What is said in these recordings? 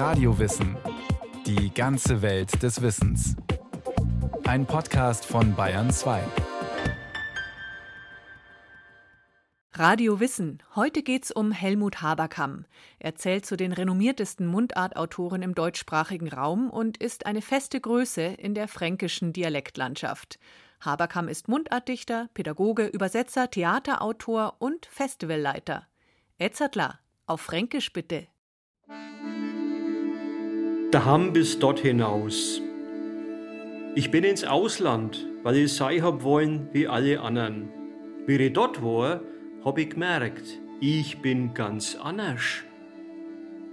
Radiowissen. Die ganze Welt des Wissens. Ein Podcast von Bayern 2. Radio Wissen. Heute geht's um Helmut Haberkamm. Er zählt zu den renommiertesten Mundartautoren im deutschsprachigen Raum und ist eine feste Größe in der fränkischen Dialektlandschaft. Haberkamm ist Mundartdichter, Pädagoge, Übersetzer, Theaterautor und Festivalleiter. Etzertler, auf Fränkisch bitte. Daham bis dort hinaus. Ich bin ins Ausland, weil ich sei hab wollen wie alle anderen. Wie ich dort war, hab ich gemerkt, ich bin ganz anders.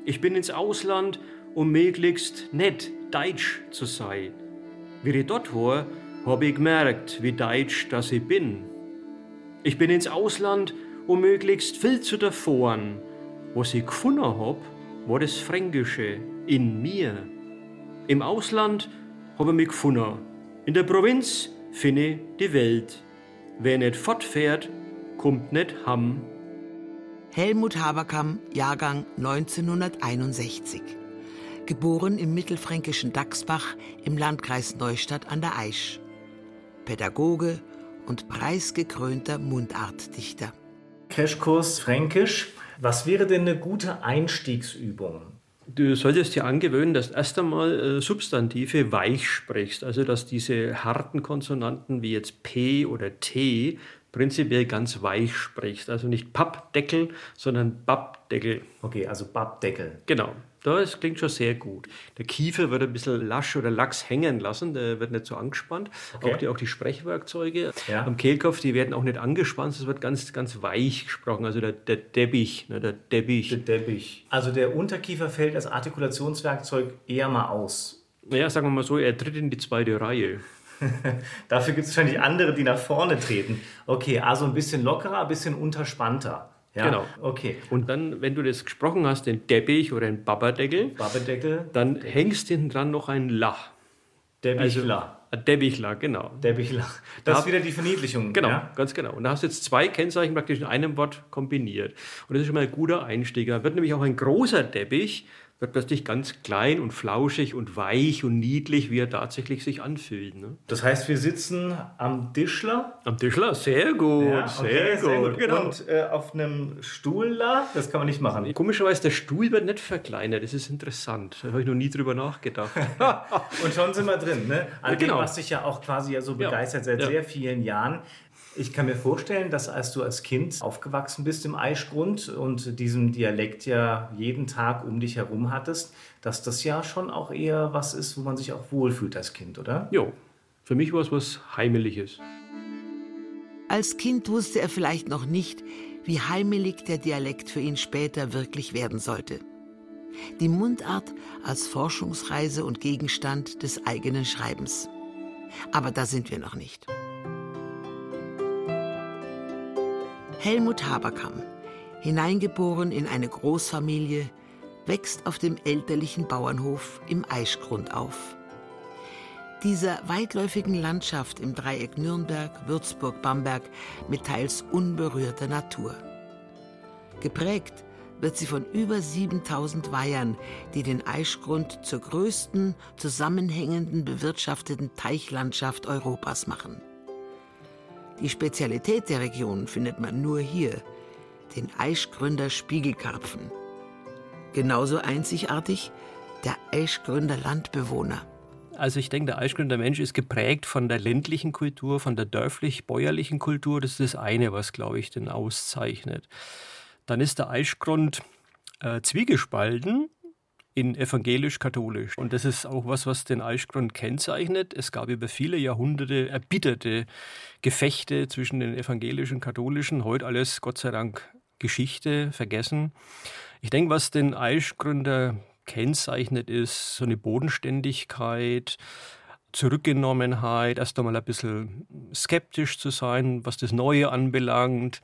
Ich bin ins Ausland, um möglichst nett Deutsch zu sein. Wie ich dort war, hab ich gemerkt, wie deutsch das ich bin. Ich bin ins Ausland, um möglichst viel zu erfahren. Was ich gefunden hab, war das Fränkische in mir. Im Ausland hab ich mich gefunden. In der Provinz finde ich die Welt. Wer nicht fortfährt, kommt nicht ham. Helmut Haberkamm, Jahrgang 1961. Geboren im mittelfränkischen Dachsbach im Landkreis Neustadt an der Aisch. Pädagoge und preisgekrönter Mundartdichter. Crashkurs Fränkisch. Was wäre denn eine gute Einstiegsübung? Du solltest dir angewöhnen, dass erst einmal äh, Substantive weich sprichst, also dass diese harten Konsonanten wie jetzt P oder T prinzipiell ganz weich sprichst. Also nicht Pappdeckel, sondern Bappdeckel. Okay, also Bappdeckel. Genau. Das klingt schon sehr gut. Der Kiefer wird ein bisschen lasch oder lax hängen lassen, der wird nicht so angespannt. Okay. Auch, die, auch die Sprechwerkzeuge ja. am Kehlkopf, die werden auch nicht angespannt, es wird ganz, ganz weich gesprochen. Also der, der Deppich, ne, der Deppich. Der Deppich. Also der Unterkiefer fällt als Artikulationswerkzeug eher mal aus. Naja, sagen wir mal so, er tritt in die zweite Reihe. Dafür gibt es wahrscheinlich andere, die nach vorne treten. Okay, also ein bisschen lockerer, ein bisschen unterspannter. Ja, genau. Okay. Und dann, wenn du das gesprochen hast, den Deppich oder den Babadeckel, Babadeckel dann Deppich. hängst hinten dran noch ein Lach. Debbichler. Also, Debbichler, genau. Debbichler. Das da ist wieder die Verniedlichung. Genau, ja? ganz genau. Und da hast du jetzt zwei Kennzeichen praktisch in einem Wort kombiniert. Und das ist schon mal ein guter Einstieg. Da wird nämlich auch ein großer Deppich wird plötzlich ganz klein und flauschig und weich und niedlich, wie er tatsächlich sich anfühlt. Ne? Das heißt, wir sitzen am Tischler. Am Tischler, sehr gut, ja, okay, sehr, sehr, gut. Genau. Und äh, auf einem Stuhl da, das kann man nicht machen. Komischerweise, der Stuhl wird nicht verkleinert, das ist interessant. Da habe ich noch nie drüber nachgedacht. und schon sind wir drin, ne? An ja, genau. was dich ja auch quasi ja so begeistert ja. seit sehr vielen Jahren. Ich kann mir vorstellen, dass als du als Kind aufgewachsen bist im Eichgrund und diesen Dialekt ja jeden Tag um dich herum hattest, dass das ja schon auch eher was ist, wo man sich auch wohlfühlt als Kind, oder? Jo, für mich war es was Heimeliges. Als Kind wusste er vielleicht noch nicht, wie heimelig der Dialekt für ihn später wirklich werden sollte. Die Mundart als Forschungsreise und Gegenstand des eigenen Schreibens. Aber da sind wir noch nicht. Helmut Haberkamm, hineingeboren in eine Großfamilie, wächst auf dem elterlichen Bauernhof im Eichgrund auf. Dieser weitläufigen Landschaft im Dreieck Nürnberg, Würzburg, Bamberg mit teils unberührter Natur. Geprägt wird sie von über 7000 Weihern, die den Eichgrund zur größten zusammenhängenden bewirtschafteten Teichlandschaft Europas machen. Die Spezialität der Region findet man nur hier, den Eichgründer Spiegelkarpfen. Genauso einzigartig der Eichgründer Landbewohner. Also ich denke, der Eichgründer Mensch ist geprägt von der ländlichen Kultur, von der dörflich-bäuerlichen Kultur. Das ist das eine, was, glaube ich, den auszeichnet. Dann ist der Eichgrund äh, zwiegespalten in evangelisch-katholisch. Und das ist auch was, was den Eichgrund kennzeichnet. Es gab über viele Jahrhunderte erbitterte Gefechte zwischen den evangelischen und katholischen. Heute alles, Gott sei Dank, Geschichte, vergessen. Ich denke, was den Eichgründer kennzeichnet, ist so eine Bodenständigkeit, Zurückgenommenheit, erst einmal ein bisschen skeptisch zu sein, was das Neue anbelangt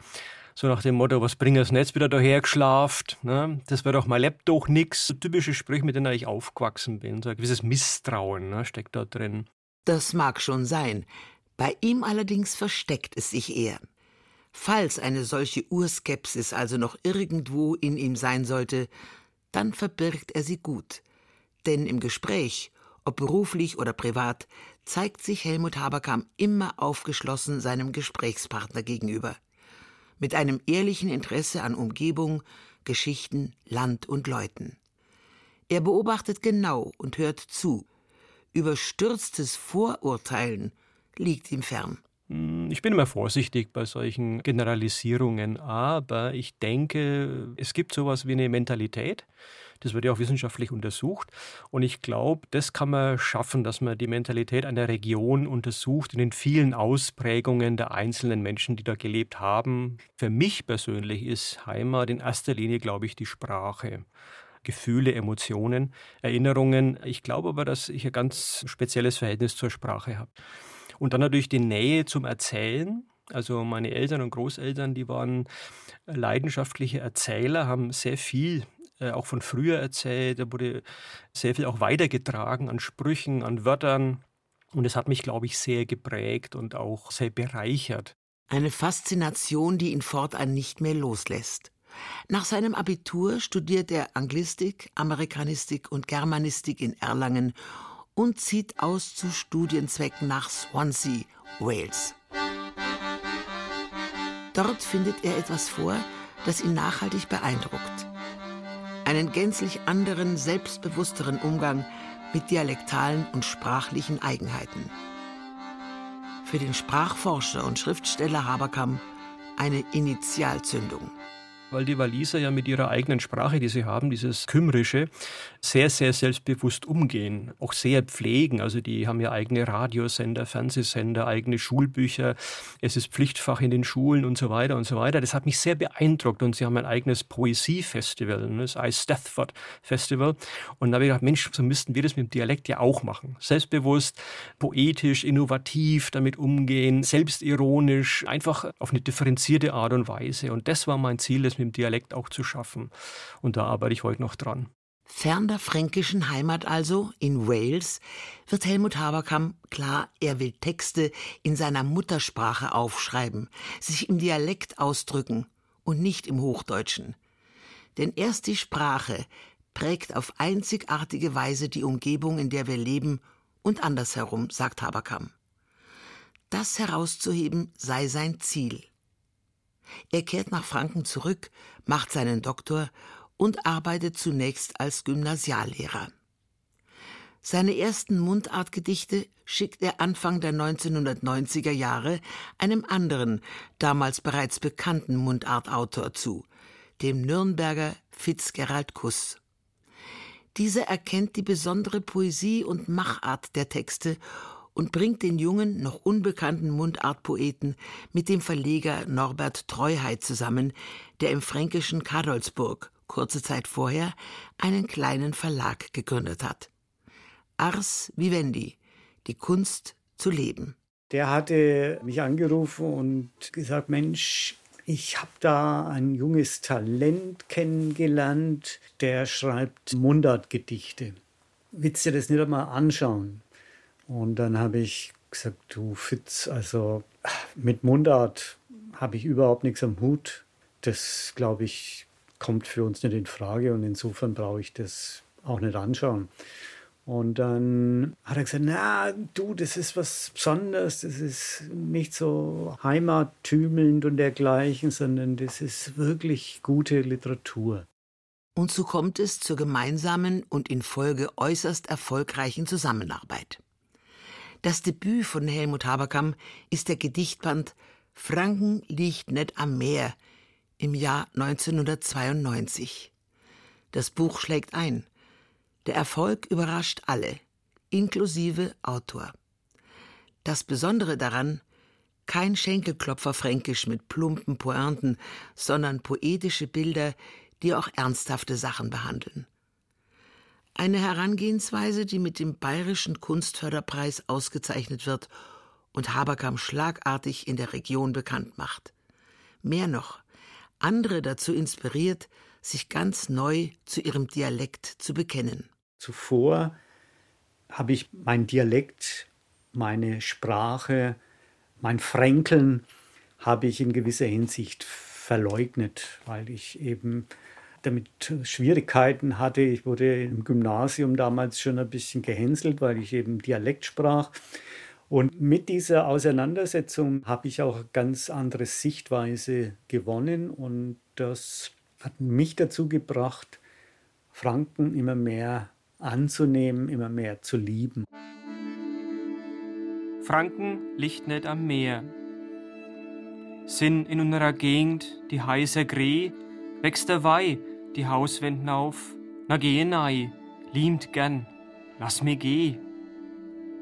so nach dem Motto, was bringt das Netz wieder daher geschlaft, ne? das wird doch lebt doch nix. So typische Sprüche, mit denen ich aufgewachsen bin. So ein gewisses Misstrauen ne, steckt da drin. Das mag schon sein. Bei ihm allerdings versteckt es sich eher. Falls eine solche Urskepsis also noch irgendwo in ihm sein sollte, dann verbirgt er sie gut, Denn im Gespräch, ob beruflich oder privat, zeigt sich Helmut Haberkamp immer aufgeschlossen seinem Gesprächspartner gegenüber. Mit einem ehrlichen Interesse an Umgebung, Geschichten, Land und Leuten. Er beobachtet genau und hört zu. Überstürztes Vorurteilen liegt ihm fern. Ich bin immer vorsichtig bei solchen Generalisierungen, aber ich denke, es gibt sowas wie eine Mentalität. Das wird ja auch wissenschaftlich untersucht. Und ich glaube, das kann man schaffen, dass man die Mentalität einer Region untersucht in den vielen Ausprägungen der einzelnen Menschen, die da gelebt haben. Für mich persönlich ist Heimat in erster Linie, glaube ich, die Sprache. Gefühle, Emotionen, Erinnerungen. Ich glaube aber, dass ich ein ganz spezielles Verhältnis zur Sprache habe. Und dann natürlich die Nähe zum Erzählen. Also meine Eltern und Großeltern, die waren leidenschaftliche Erzähler, haben sehr viel äh, auch von früher erzählt. Da wurde sehr viel auch weitergetragen an Sprüchen, an Wörtern. Und es hat mich, glaube ich, sehr geprägt und auch sehr bereichert. Eine Faszination, die ihn fortan nicht mehr loslässt. Nach seinem Abitur studiert er Anglistik, Amerikanistik und Germanistik in Erlangen und zieht aus zu Studienzwecken nach Swansea, Wales. Dort findet er etwas vor, das ihn nachhaltig beeindruckt. Einen gänzlich anderen, selbstbewussteren Umgang mit dialektalen und sprachlichen Eigenheiten. Für den Sprachforscher und Schriftsteller Haberkamp eine Initialzündung weil die Waliser ja mit ihrer eigenen Sprache, die sie haben, dieses Kümmerische, sehr, sehr selbstbewusst umgehen, auch sehr pflegen. Also die haben ja eigene Radiosender, Fernsehsender, eigene Schulbücher. Es ist Pflichtfach in den Schulen und so weiter und so weiter. Das hat mich sehr beeindruckt und sie haben ein eigenes Poesiefestival, ne, das Ice Stafford Festival. Und da habe ich gedacht, Mensch, so müssten wir das mit dem Dialekt ja auch machen. Selbstbewusst, poetisch, innovativ damit umgehen, selbstironisch, einfach auf eine differenzierte Art und Weise. Und das war mein Ziel, das mit dem Dialekt auch zu schaffen. Und da arbeite ich heute noch dran. Fern der fränkischen Heimat also, in Wales, wird Helmut Haberkamp klar, er will Texte in seiner Muttersprache aufschreiben, sich im Dialekt ausdrücken und nicht im Hochdeutschen. Denn erst die Sprache prägt auf einzigartige Weise die Umgebung, in der wir leben und andersherum, sagt Haberkamp. Das herauszuheben sei sein Ziel. Er kehrt nach Franken zurück, macht seinen Doktor und arbeitet zunächst als Gymnasiallehrer. Seine ersten Mundartgedichte schickt er Anfang der 1990er Jahre einem anderen, damals bereits bekannten Mundartautor zu, dem Nürnberger Fitzgerald Kuss. Dieser erkennt die besondere Poesie und Machart der Texte und bringt den jungen, noch unbekannten Mundartpoeten mit dem Verleger Norbert Treuheit zusammen, der im fränkischen Kadolsburg kurze Zeit vorher einen kleinen Verlag gegründet hat. Ars Vivendi, die Kunst zu leben. Der hatte mich angerufen und gesagt, Mensch, ich habe da ein junges Talent kennengelernt, der schreibt Mundartgedichte. Willst du das nicht einmal anschauen? Und dann habe ich gesagt, du Fitz, also mit Mundart habe ich überhaupt nichts am Hut. Das, glaube ich, kommt für uns nicht in Frage und insofern brauche ich das auch nicht anschauen. Und dann hat er gesagt, na du, das ist was Besonderes, das ist nicht so heimattümelnd und dergleichen, sondern das ist wirklich gute Literatur. Und so kommt es zur gemeinsamen und in Folge äußerst erfolgreichen Zusammenarbeit. Das Debüt von Helmut Haberkamp ist der Gedichtband Franken liegt net am Meer im Jahr 1992. Das Buch schlägt ein. Der Erfolg überrascht alle, inklusive Autor. Das Besondere daran, kein Schenkelklopfer fränkisch mit plumpen Pointen, sondern poetische Bilder, die auch ernsthafte Sachen behandeln. Eine Herangehensweise, die mit dem Bayerischen Kunstförderpreis ausgezeichnet wird und Haberkamp schlagartig in der Region bekannt macht. Mehr noch, andere dazu inspiriert, sich ganz neu zu ihrem Dialekt zu bekennen. Zuvor habe ich mein Dialekt, meine Sprache, mein Fränkeln habe ich in gewisser Hinsicht verleugnet, weil ich eben damit Schwierigkeiten hatte. Ich wurde im Gymnasium damals schon ein bisschen gehänselt, weil ich eben Dialekt sprach. Und mit dieser Auseinandersetzung habe ich auch eine ganz andere Sichtweise gewonnen und das hat mich dazu gebracht, Franken immer mehr anzunehmen, immer mehr zu lieben. Franken liegt nicht am Meer. Sind in unserer Gegend die heiße Gree, wächst der Weih die Hauswänden auf. Na geh nei, liemt gern, lass mir geh.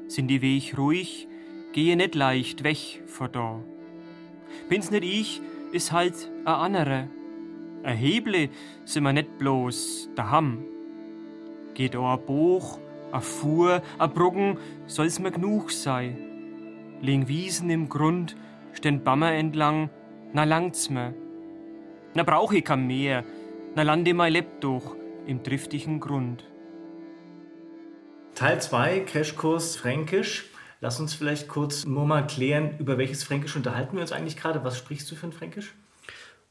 Sind die Weg ruhig, gehe nicht leicht weg vor da. Bin's nicht ich, is halt a andere. A Heble sind wir nicht bloß daham. Geht o a Buch, a Fuhr, a Bruggen, soll's mir genug sei. Liegen Wiesen im Grund, stehn Bammer entlang, na langt's mir. Na brauch ich kein mehr, na lande mein durch im driftigen Grund. Teil 2, Crashkurs Fränkisch. Lass uns vielleicht kurz nur mal klären, über welches Fränkisch unterhalten wir uns eigentlich gerade. Was sprichst du für ein Fränkisch?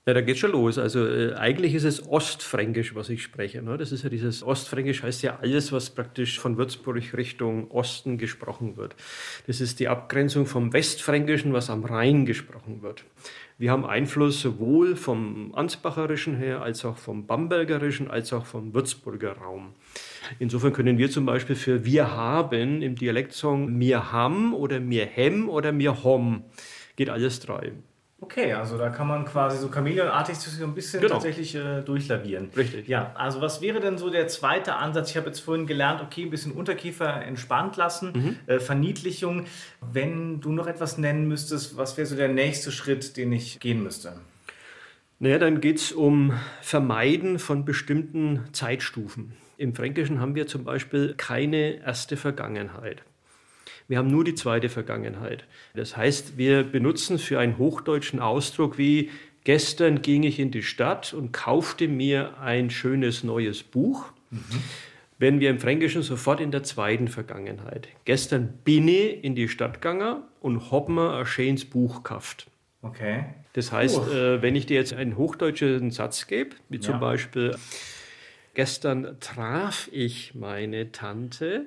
Ja, da geht schon los. Also äh, eigentlich ist es Ostfränkisch, was ich spreche. Ne? Das ist ja dieses Ostfränkisch heißt ja alles, was praktisch von Würzburg Richtung Osten gesprochen wird. Das ist die Abgrenzung vom Westfränkischen, was am Rhein gesprochen wird. Wir haben Einfluss sowohl vom Ansbacherischen her, als auch vom Bambergerischen, als auch vom Würzburger Raum. Insofern können wir zum Beispiel für wir haben im Dialektsong mir ham oder mir hem oder mir hom. Geht alles drei. Okay, also da kann man quasi so chameleonartig so ein bisschen genau. tatsächlich äh, durchlavieren. Richtig. Ja, also was wäre denn so der zweite Ansatz? Ich habe jetzt vorhin gelernt, okay, ein bisschen Unterkiefer entspannt lassen, mhm. äh, Verniedlichung. Wenn du noch etwas nennen müsstest, was wäre so der nächste Schritt, den ich gehen müsste? Naja, dann geht es um Vermeiden von bestimmten Zeitstufen. Im Fränkischen haben wir zum Beispiel keine erste Vergangenheit. Wir haben nur die zweite Vergangenheit. Das heißt, wir benutzen für einen hochdeutschen Ausdruck wie gestern ging ich in die Stadt und kaufte mir ein schönes neues Buch. Mhm. Wenn wir im Fränkischen sofort in der zweiten Vergangenheit. Gestern bin ich in die Stadt gegangen und hab mir ein schönes Buch gekauft. Okay. Das heißt, uh. wenn ich dir jetzt einen hochdeutschen Satz gebe, wie zum ja. Beispiel, gestern traf ich meine Tante,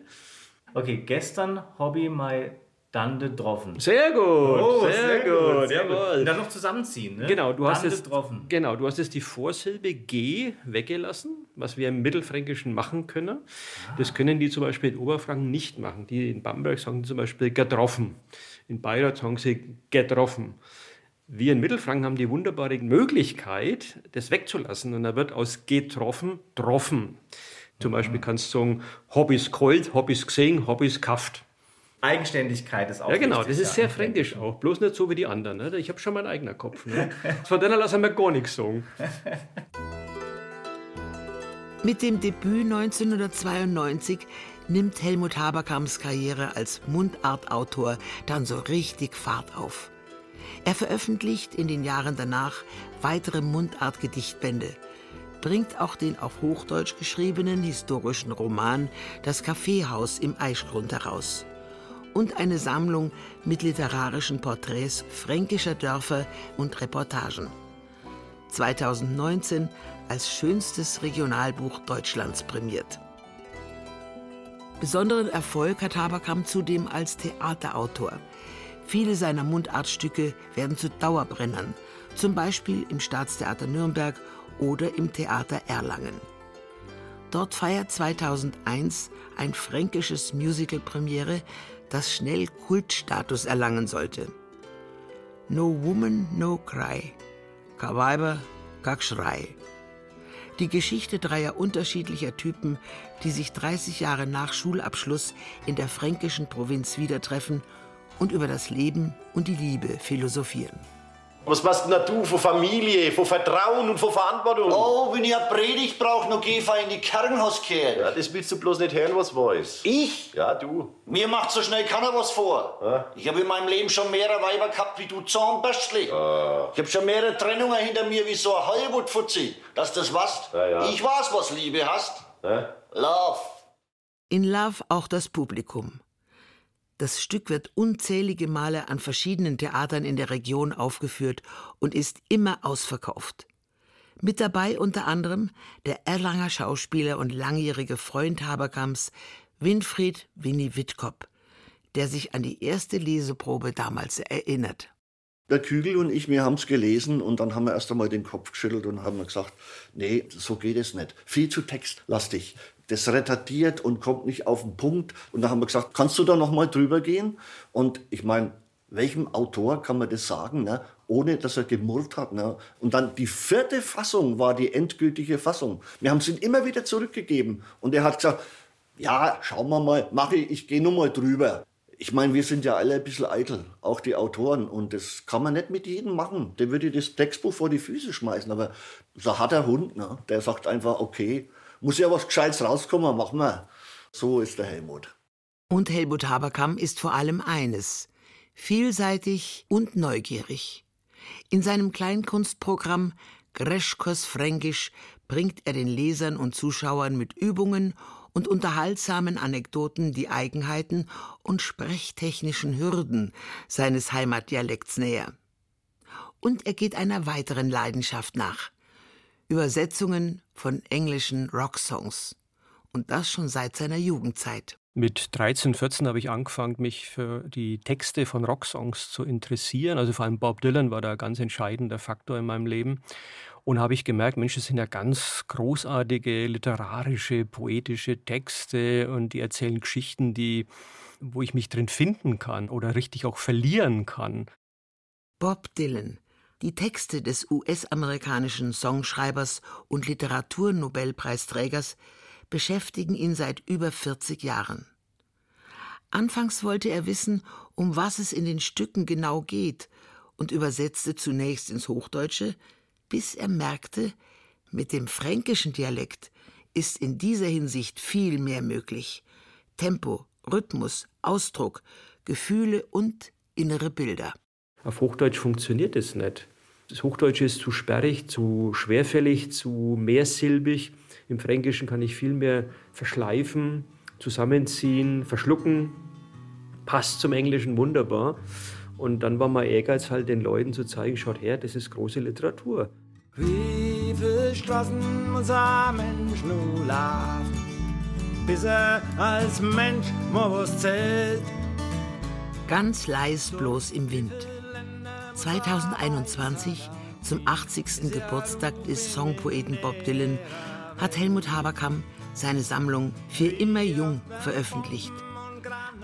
Okay, gestern Hobby mal Dande getroffen. Sehr gut, oh, sehr, sehr, gut, gut sehr jawohl. Und dann noch zusammenziehen, ne? Genau, du hast, jetzt, genau, du hast jetzt die Vorsilbe G weggelassen, was wir im Mittelfränkischen machen können. Ah. Das können die zum Beispiel in Oberfranken nicht machen. Die in Bamberg sagen zum Beispiel getroffen. In Bayreuth sagen sie getroffen. Wir in Mittelfranken haben die wunderbare Möglichkeit, das wegzulassen. Und da wird aus getroffen, troffen. Zum mhm. Beispiel kannst du sagen, Hobbys kalt, Hobbys gesehen, Hobbys kauft. Eigenständigkeit ist auch Ja, genau, das ist sehr fränkisch auch. Bloß nicht so wie die anderen. Ne? Ich habe schon meinen eigenen Kopf. Ne? Von denen lassen wir gar nichts sagen. Mit dem Debüt 1992 nimmt Helmut Haberkamps Karriere als Mundartautor dann so richtig Fahrt auf. Er veröffentlicht in den Jahren danach weitere Mundartgedichtbände, bringt auch den auf Hochdeutsch geschriebenen historischen Roman Das Kaffeehaus im Eichgrund heraus und eine Sammlung mit literarischen Porträts fränkischer Dörfer und Reportagen. 2019 als schönstes Regionalbuch Deutschlands prämiert. Besonderen Erfolg hat Haberkamp zudem als Theaterautor. Viele seiner Mundartstücke werden zu Dauerbrennern, zum Beispiel im Staatstheater Nürnberg oder im Theater Erlangen. Dort feiert 2001 ein fränkisches Musical Premiere, das schnell Kultstatus erlangen sollte. No Woman, No Cry. Ka Weiber, ka Schrei. Die Geschichte dreier unterschiedlicher Typen, die sich 30 Jahre nach Schulabschluss in der fränkischen Provinz wiedertreffen und über das Leben und die Liebe philosophieren. Was machst denn du von Familie, von Vertrauen und von Verantwortung? Oh, wenn ich eine Predigt brauche, noch geh ich in die Krankenhauskirche. Ja, das willst du bloß nicht hören, was weiß. Ich? Ja, du. Mir macht so schnell keiner was vor. Ja? Ich habe in meinem Leben schon mehrere Weiber gehabt wie du Zahnbürstli. Ja. Ich habe schon mehrere Trennungen hinter mir wie so ein Hollywood-Fuzzi. Dass das was? Ja, ich weiß, was Liebe hast. Love. In Love auch das Publikum. Das Stück wird unzählige Male an verschiedenen Theatern in der Region aufgeführt und ist immer ausverkauft. Mit dabei unter anderem der Erlanger Schauspieler und langjährige Freund Haberkamps, Winfried Winnie Wittkop, der sich an die erste Leseprobe damals erinnert. Der Kügel und ich, wir haben es gelesen und dann haben wir erst einmal den Kopf geschüttelt und haben gesagt, nee, so geht es nicht. Viel zu textlastig. Das retardiert und kommt nicht auf den Punkt. Und dann haben wir gesagt, kannst du da noch mal drüber gehen? Und ich meine, welchem Autor kann man das sagen, ne? ohne dass er gemurrt hat? Ne? Und dann die vierte Fassung war die endgültige Fassung. Wir haben es ihm immer wieder zurückgegeben. Und er hat gesagt, ja, schauen wir mal, mache ich, ich gehe nur mal drüber. Ich meine, wir sind ja alle ein bisschen eitel, auch die Autoren. Und das kann man nicht mit jedem machen. Der würde das Textbuch vor die Füße schmeißen. Aber so hat der Hund, ne? der sagt einfach, okay, muss ja was Gescheites rauskommen, machen wir. So ist der Helmut. Und Helmut Haberkamm ist vor allem eines: vielseitig und neugierig. In seinem Kleinkunstprogramm Greschkos Fränkisch bringt er den Lesern und Zuschauern mit Übungen und unterhaltsamen Anekdoten die Eigenheiten und sprechtechnischen Hürden seines Heimatdialekts näher. Und er geht einer weiteren Leidenschaft nach. Übersetzungen von englischen Rocksongs. Und das schon seit seiner Jugendzeit. Mit 13, 14 habe ich angefangen, mich für die Texte von Rocksongs zu interessieren. Also vor allem Bob Dylan war da ein ganz entscheidender Faktor in meinem Leben. Und habe ich gemerkt, Mensch, das sind ja ganz großartige literarische, poetische Texte und die erzählen Geschichten, die, wo ich mich drin finden kann oder richtig auch verlieren kann. Bob Dylan. Die Texte des US-amerikanischen Songschreibers und Literaturnobelpreisträgers beschäftigen ihn seit über 40 Jahren. Anfangs wollte er wissen, um was es in den Stücken genau geht und übersetzte zunächst ins Hochdeutsche, bis er merkte, mit dem fränkischen Dialekt ist in dieser Hinsicht viel mehr möglich. Tempo, Rhythmus, Ausdruck, Gefühle und innere Bilder. Auf Hochdeutsch funktioniert es nicht. Das Hochdeutsche ist zu sperrig, zu schwerfällig, zu mehrsilbig. Im Fränkischen kann ich viel mehr verschleifen, zusammenziehen, verschlucken. Passt zum Englischen wunderbar. Und dann war mein Ehrgeiz halt den Leuten zu zeigen, schaut her, das ist große Literatur. Wie Straßen muss ein Mensch nur laufen, bis er als Mensch mal was zählt? Ganz leis bloß im Wind. 2021, zum 80. Geburtstag des Songpoeten Bob Dylan, hat Helmut Haberkamp seine Sammlung Für immer jung veröffentlicht.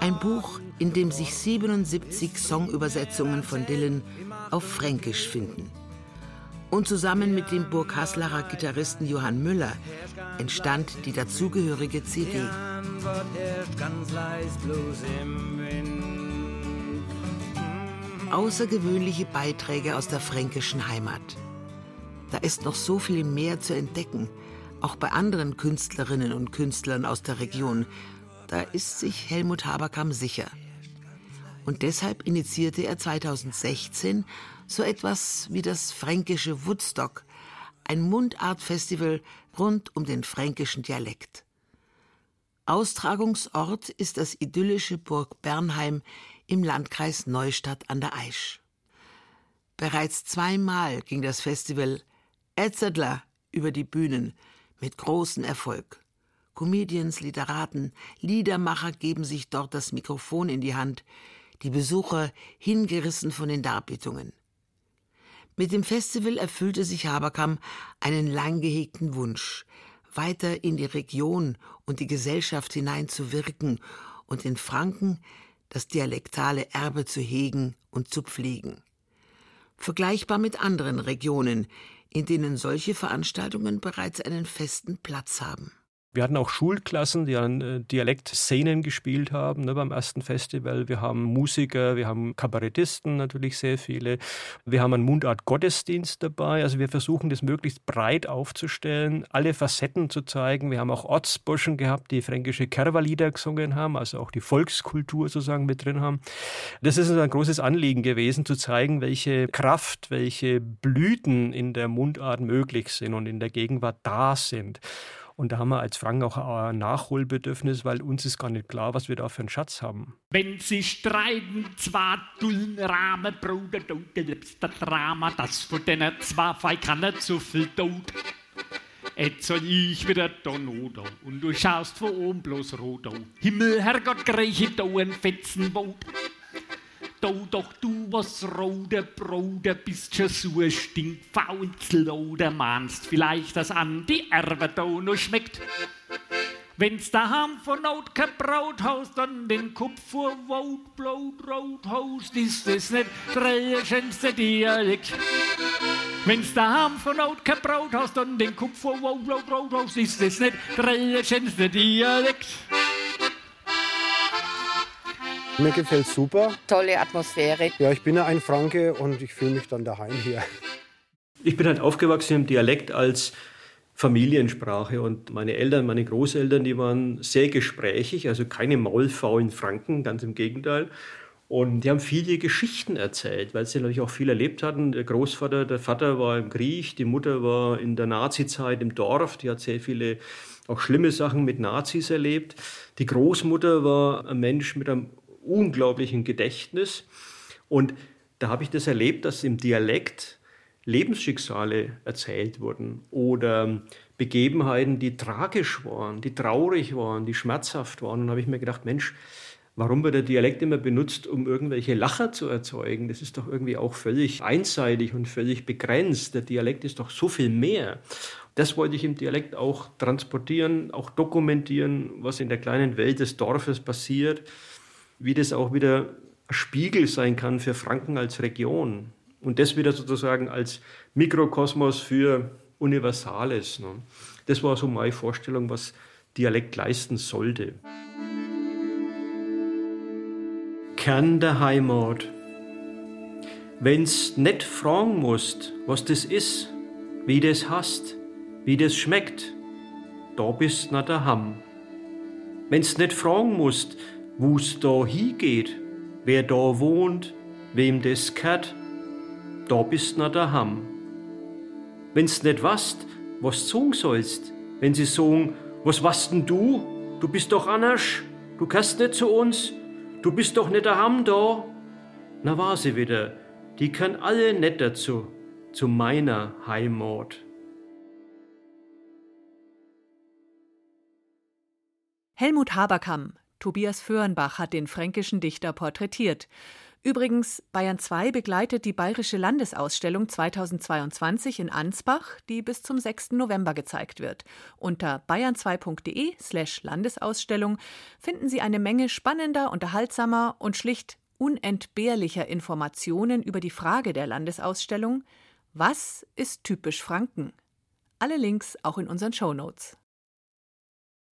Ein Buch, in dem sich 77 Songübersetzungen von Dylan auf Fränkisch finden. Und zusammen mit dem Burghaslacher Gitarristen Johann Müller entstand die dazugehörige CD. Außergewöhnliche Beiträge aus der fränkischen Heimat. Da ist noch so viel mehr zu entdecken, auch bei anderen Künstlerinnen und Künstlern aus der Region, da ist sich Helmut Haberkamp sicher. Und deshalb initiierte er 2016 so etwas wie das fränkische Woodstock, ein Mundartfestival rund um den fränkischen Dialekt. Austragungsort ist das idyllische Burg Bernheim im Landkreis Neustadt an der Aisch. Bereits zweimal ging das Festival Etzedler über die Bühnen mit großem Erfolg. Comedians, Literaten, Liedermacher geben sich dort das Mikrofon in die Hand, die Besucher hingerissen von den Darbietungen. Mit dem Festival erfüllte sich Haberkamp einen lang gehegten Wunsch, weiter in die Region und die Gesellschaft hineinzuwirken und in Franken das dialektale Erbe zu hegen und zu pflegen. Vergleichbar mit anderen Regionen, in denen solche Veranstaltungen bereits einen festen Platz haben. Wir hatten auch Schulklassen, die an äh, Dialektszenen gespielt haben ne, beim ersten Festival. Wir haben Musiker, wir haben Kabarettisten natürlich sehr viele. Wir haben einen Mundart-Gottesdienst dabei. Also wir versuchen das möglichst breit aufzustellen, alle Facetten zu zeigen. Wir haben auch Ortsburschen gehabt, die fränkische Kerwa-Lieder gesungen haben, also auch die Volkskultur sozusagen mit drin haben. Das ist ein großes Anliegen gewesen, zu zeigen, welche Kraft, welche Blüten in der Mundart möglich sind und in der Gegenwart da sind. Und da haben wir als Franken auch ein Nachholbedürfnis, weil uns ist gar nicht klar, was wir da für einen Schatz haben. Wenn sie streiten, zwar dullen Rahmen, Bruder, du liebst das Drama, das von denen zwar fei kann nicht so viel tot. Jetzt soll ich wieder da Nodo und du schaust vor oben bloß rot Himmel, Herrgott, greiche da ein Fetzenboot. Do doch du was rote Brote bist schon so ein Stinkfaunzel oder mahnst vielleicht, dass an die Erbe da noch schmeckt. Wenn's daheim von Not kein Brot haust, dann den Kopf vor Wut, Blut, Rot haust, ist das nicht der schönste Dialekt. Wenn's daheim von Not kein Brot haust, dann den Kopf vor Wut, Blut, Rot haust, ist das nicht der schönste Dialekt. Mir gefällt super. Tolle Atmosphäre. Ja, ich bin ja ein Franke und ich fühle mich dann daheim hier. Ich bin halt aufgewachsen im Dialekt als Familiensprache und meine Eltern, meine Großeltern, die waren sehr gesprächig, also keine maulfaulen Franken, ganz im Gegenteil. Und die haben viele Geschichten erzählt, weil sie natürlich auch viel erlebt hatten. Der Großvater, der Vater war im Krieg, die Mutter war in der Nazizeit im Dorf, die hat sehr viele auch schlimme Sachen mit Nazis erlebt. Die Großmutter war ein Mensch mit einem unglaublichen Gedächtnis. Und da habe ich das erlebt, dass im Dialekt Lebensschicksale erzählt wurden oder Begebenheiten, die tragisch waren, die traurig waren, die schmerzhaft waren. Und da habe ich mir gedacht, Mensch, warum wird der Dialekt immer benutzt, um irgendwelche Lacher zu erzeugen? Das ist doch irgendwie auch völlig einseitig und völlig begrenzt. Der Dialekt ist doch so viel mehr. Das wollte ich im Dialekt auch transportieren, auch dokumentieren, was in der kleinen Welt des Dorfes passiert wie das auch wieder Spiegel sein kann für Franken als Region und das wieder sozusagen als Mikrokosmos für Universales. Ne? Das war so meine Vorstellung, was Dialekt leisten sollte. Kern der Heimat. Wenn's nicht fragen musst, was das ist, wie das hast, wie das schmeckt, da bist na daheim. Wenn's nicht fragen musst, wo's da hingeht, wer da wohnt, wem das gehört, da bist na daheim. Wenn's nicht wasst, was sagen sollst, wenn sie sagen, was wasst denn du? Du bist doch anders, du kannst nicht zu uns, du bist doch nicht daheim da. Na war sie wieder, die kann alle nicht dazu, zu meiner Heimat. Helmut Haberkamp Tobias Föhrenbach hat den fränkischen Dichter porträtiert. Übrigens, Bayern 2 begleitet die Bayerische Landesausstellung 2022 in Ansbach, die bis zum 6. November gezeigt wird. Unter bayern2.de slash Landesausstellung finden Sie eine Menge spannender, unterhaltsamer und schlicht unentbehrlicher Informationen über die Frage der Landesausstellung Was ist typisch Franken? Alle Links auch in unseren Shownotes.